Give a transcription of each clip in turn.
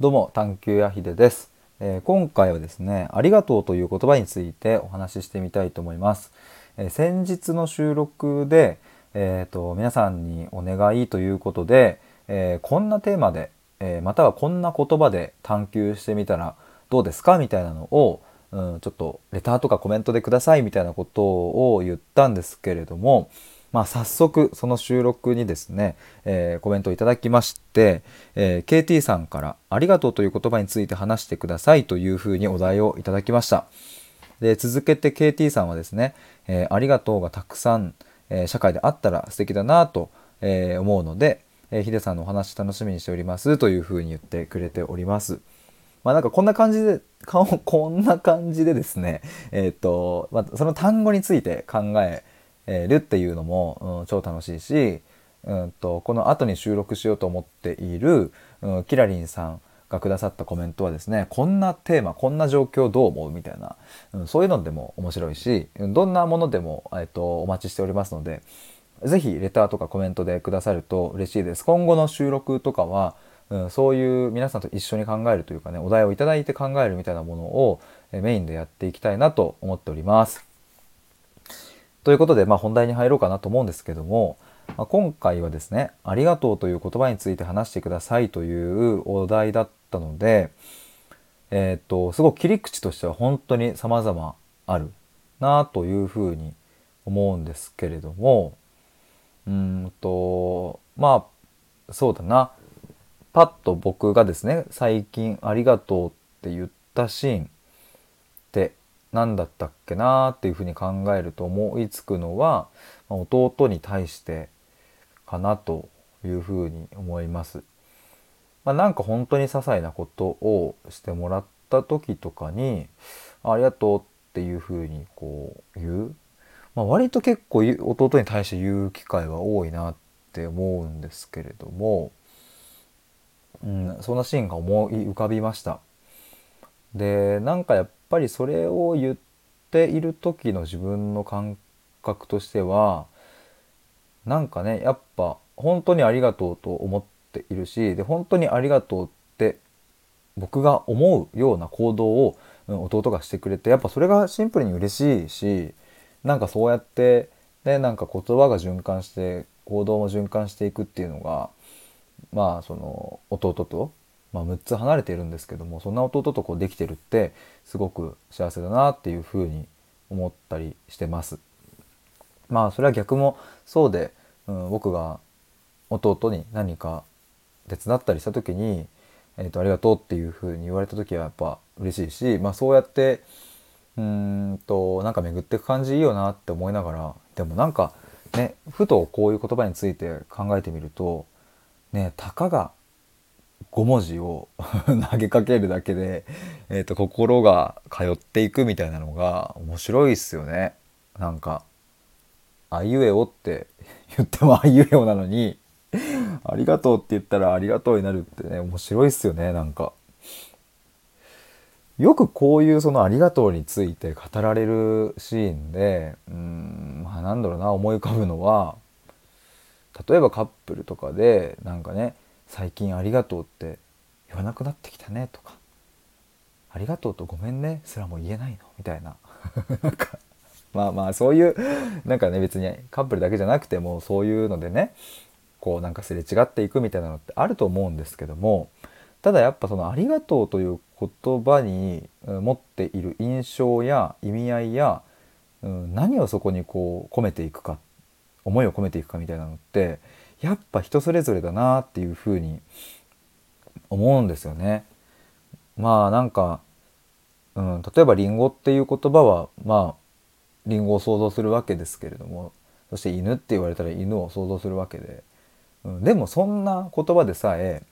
どうも探求やひでです、えー、今回はですねありがとうという言葉についてお話ししてみたいと思います、えー、先日の収録でえーと、皆さんにお願いということで、え、こんなテーマで、えまたはこんな言葉で探求してみたらどうですか？みたいなのを、うん、ちょっとレターとかコメントでくださいみたいなことを言ったんですけれども、まあ、早速その収録にですね、えー、コメントをいただきまして、えー、KT さんから「ありがとう」という言葉について話してくださいというふうにお題をいただきました。で続けて KT さんはですね、えー、ありがとうがたくさん、え社会であったら素敵だなと、え思うので、えヒデさんのお話楽しみにしておりますというふうに言ってくれております。まあなんかこんな感じで、顔こんな感じでですね、えっ、と、まあ、その単語について考ええるっていうのも、うん、超楽しいし、うんと、この後に収録しようと思っている、うん、キラリンさんがくださったコメントはですね、こんなテーマ、こんな状況どう思うみたいな、うん、そういうのでも面白いし、どんなものでも、えっと、お待ちしておりますので、ぜひレターとかコメントでくださると嬉しいです。今後の収録とかは、うん、そういう皆さんと一緒に考えるというかね、お題をいただいて考えるみたいなものをメインでやっていきたいなと思っております。ということで、まあ、本題に入ろうかなと思うんですけども、まあ、今回はですね「ありがとう」という言葉について話してくださいというお題だったので、えー、っとすごく切り口としては本当に様々あるなというふうに思うんですけれどもうんとまあそうだな。パッと僕がですね最近「ありがとう」って言ったシーンって何だったっけなっていうふうに考えると思いつくのは弟に対してかなというふうに思います。まあ、なんか本当に些細なことをしてもらった時とかに「ありがとう」っていうふうにこう言う、まあ、割と結構弟に対して言う機会は多いなって思うんですけれども、うん、そんなシーンが思い浮かびました。でなんかやっぱりそれを言っている時の自分の感覚としてはなんかねやっぱ本当にありがとうと思っているしで本当にありがとうって僕が思うような行動を弟がしてくれてやっぱそれがシンプルに嬉しいしなんかそうやってねなんか言葉が循環して行動も循環していくっていうのがまあその弟とまあ、6つ離れているんですけどもそんな弟とこうできてるってすごく幸せだなっていうふうに思ったりしてます。まあそれは逆もそうで、うん、僕が弟に何か手伝ったりした時に、えーと、ありがとうっていうふうに言われた時はやっぱ嬉しいし、まあ、そうやってうんとなんか巡っていく感じいいよなって思いながらでもなんかねふとこういう言葉について考えてみるとねたかが5文字を 投げかけるだけで、えーと、心が通っていくみたいなのが面白いっすよね。なんか「あいうえお」って 言っても「あいうえお」なのに「ありがとう」って言ったら「ありがとう」になるってね面白いっすよねなんか。よくこういうその「ありがとう」について語られるシーンでうんまあなんだろうな思い浮かぶのは例えばカップルとかでなんかね最近ありがとうって言わなくなってきたねとかありがとうとごめんねすらも言えないのみたいな。なんかまあまあそういうなんかね別にカップルだけじゃなくてもそういうのでねこうなんかすれ違っていくみたいなのってあると思うんですけどもただやっぱその「ありがとう」という言葉に持っている印象や意味合いや、うん、何をそこにこう込めていくか思いを込めていくかみたいなのってやっぱ人それぞれだなっていうふうに思うんですよね。まあなんか、うん、例えば「りんご」っていう言葉はまありんごを想像するわけですけれどもそして犬って言われたら犬を想像するわけで、うん、でもそんな言葉でさえ、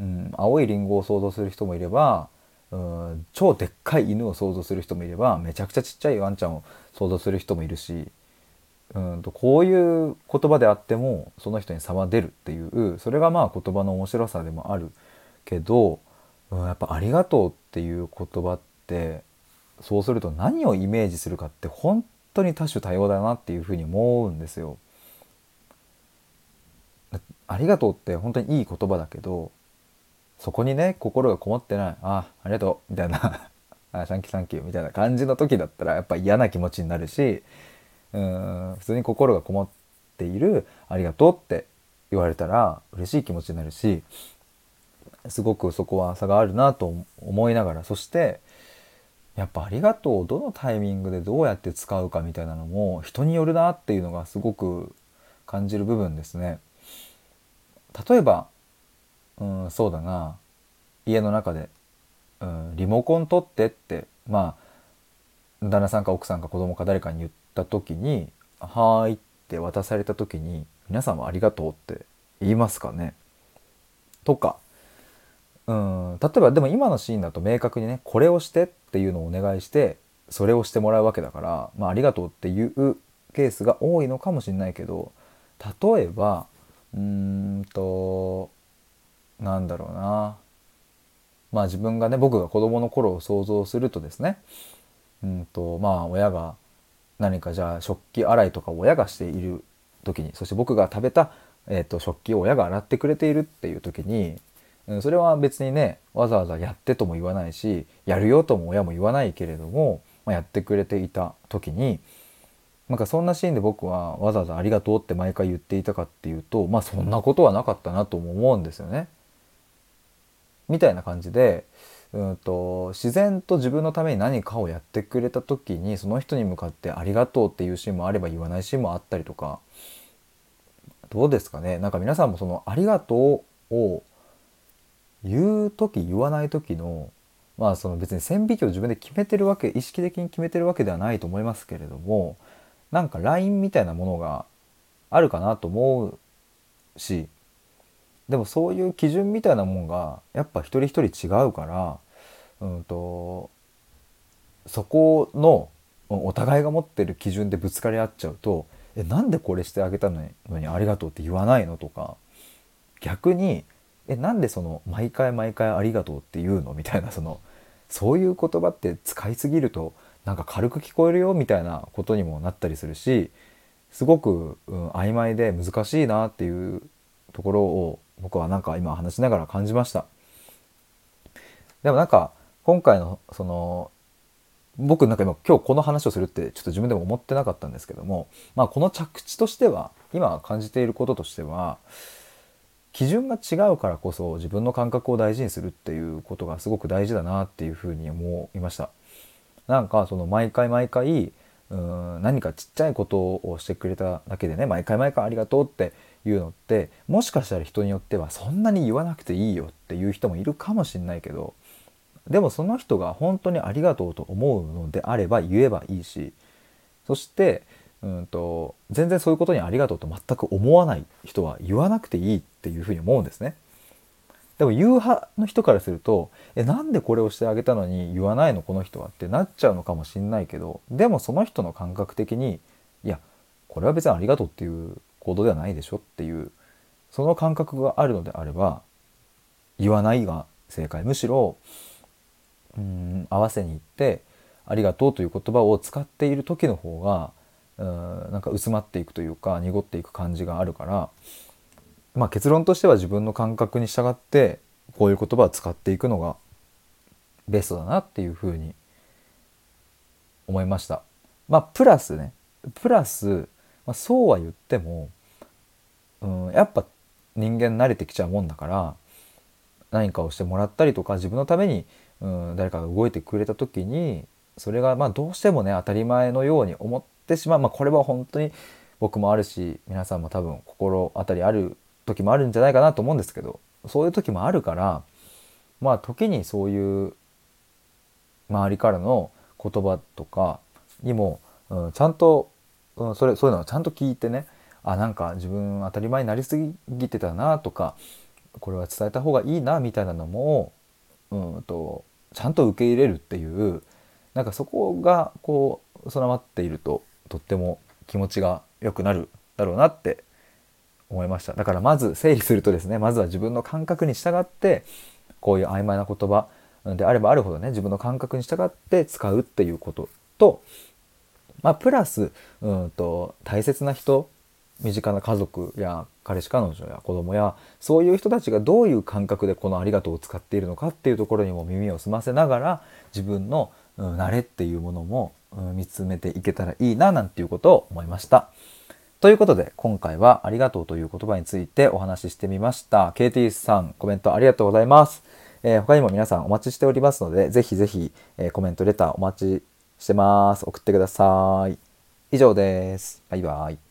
うん、青いりんごを想像する人もいれば、うん、超でっかい犬を想像する人もいればめちゃくちゃちっちゃいワンちゃんを想像する人もいるしうんとこういう言葉であってもその人に差は出るっていうそれがまあ言葉の面白さでもあるけど、うん、やっぱ「ありがとう」っていう言葉ってそうすると何をイメージするかって本当に多種多様だなっていうふうに思うんですよ。ありがとうって本当にいい言葉だけどそこにね心がこもってないあありがとうみたいなあサンキューサンキューみたいな感じの時だったらやっぱ嫌な気持ちになるしうん普通に心がこもっているありがとうって言われたら嬉しい気持ちになるしすごくそこは差があるなと思いながらそしてやっぱありがとうをどのタイミングでどうやって使うかみたいなのも人によるなっていうのがすごく感じる部分ですね。例えば、うん、そうだな家の中で、うん、リモコン取ってってまあ旦那さんか奥さんか子供か誰かに言った時に「はーい」って渡された時に皆さんはありがとうって言いますかね。とか。うん。例えばでも今のシーンだと明確にねこれをしてっていうのをお願いしてそれをしてもらうわけだから、まあ、ありがとうっていうケースが多いのかもしれないけど例えばうーんとなんだろうな。まあ自分がね僕が子供の頃を想像するとですね。うんとまあ親が何かじゃあ食器洗いとか親がしている時にそして僕が食べた、えーと、食器を親が洗ってくれているっていう時に、うん、それは別にねわざわざやってとも言わないしやるよとも親も言わないけれども、まあ、やってくれていた時になんかそんなシーンで僕はわざわざ「ありがとう」って毎回言っていたかっていうとまあそんなことはなかったなとも思うんですよね。みたいな感じでうんと自然と自分のために何かをやってくれた時にその人に向かって「ありがとう」っていうシーンもあれば言わないシーンもあったりとかどうですかね？なんか皆さんもその「ありがとう」を言う時言わない時のまあその別に線引きを自分で決めてるわけ意識的に決めてるわけではないと思いますけれどもなんか LINE みたいなものがあるかなと思うしでもそういう基準みたいなもんがやっぱ一人一人違うから、うんと、そこのお互いが持ってる基準でぶつかり合っちゃうと「えなんでこれしてあげたのにありがとうって言わないの?」とか逆に「えなんでその毎回毎回ありがとうって言うの?」みたいなそのそういう言葉って使いすぎるとなんか軽く聞こえるよ？みたいなことにもなったりするしすごく、うん、曖昧で難しいなっていうところを僕はなんか今話しながら感じましたでもなんか今回のその僕なんか今今日この話をするってちょっと自分でも思ってなかったんですけどもまあこの着地としては今感じていることとしては基準が違うからこそ自分の感覚を大事にするっていうことがすごく大事だなっていうふうに思いました。なんかその毎回毎回うん何かちっちゃいことをしてくれただけでね毎回毎回ありがとうっていうのってもしかしたら人によってはそんなに言わなくていいよっていう人もいるかもしれないけどでもその人が本当にありがとうと思うのであれば言えばいいしそしてうんと全然そういうことにありがとうと全く思わない人は言わなくていいっていうふうに思うんですね。でも言う派の人からすると「えなんでこれをしてあげたのに言わないのこの人は」ってなっちゃうのかもしんないけどでもその人の感覚的にいやこれは別にありがとうっていう行動ではないでしょっていうその感覚があるのであれば言わないが正解むしろうん合わせに行ってありがとうという言葉を使っている時の方がうんなんか薄まっていくというか濁っていく感じがあるからまあ結論としては自分の感覚に従ってこういう言葉を使っていくのがベストだなっていうふうに思いました。まあプラスねプラス、まあ、そうは言ってもうん、やっぱ人間慣れてきちゃうもんだから何かをしてもらったりとか自分のために、うん、誰かが動いてくれた時にそれがまあどうしてもね当たり前のように思ってしまう、まあ、これは本当に僕もあるし皆さんも多分心当たりある時もあるんじゃないかなと思うんですけどそういう時もあるからまあ時にそういう周りからの言葉とかにも、うん、ちゃんと、うん、それそういうのをちゃんと聞いてねあなんか自分当たり前になりすぎてたなとかこれは伝えた方がいいなみたいなのもうんとちゃんと受け入れるっていうなんかそこがこう備わっているととっても気持ちが良くなるだろうなって思いました。だからまず整理するとですねまずは自分の感覚に従ってこういう曖昧な言葉であればあるほどね自分の感覚に従って使うっていうことと、まあ、プラスうんと大切な人身近な家族や彼氏彼女や子供やそういう人たちがどういう感覚でこの「ありがとう」を使っているのかっていうところにも耳を澄ませながら自分の、うん、慣れっていうものも、見つめていけたらいいななんていうことを思いました。ということで今回は「ありがとう」という言葉についてお話ししてみました。KT さんコメントありがとうございます。えー、他にも皆さんお待ちしておりますのでぜひぜひ、えー、コメントレターお待ちしてます。送ってください。以上です。バイバイ。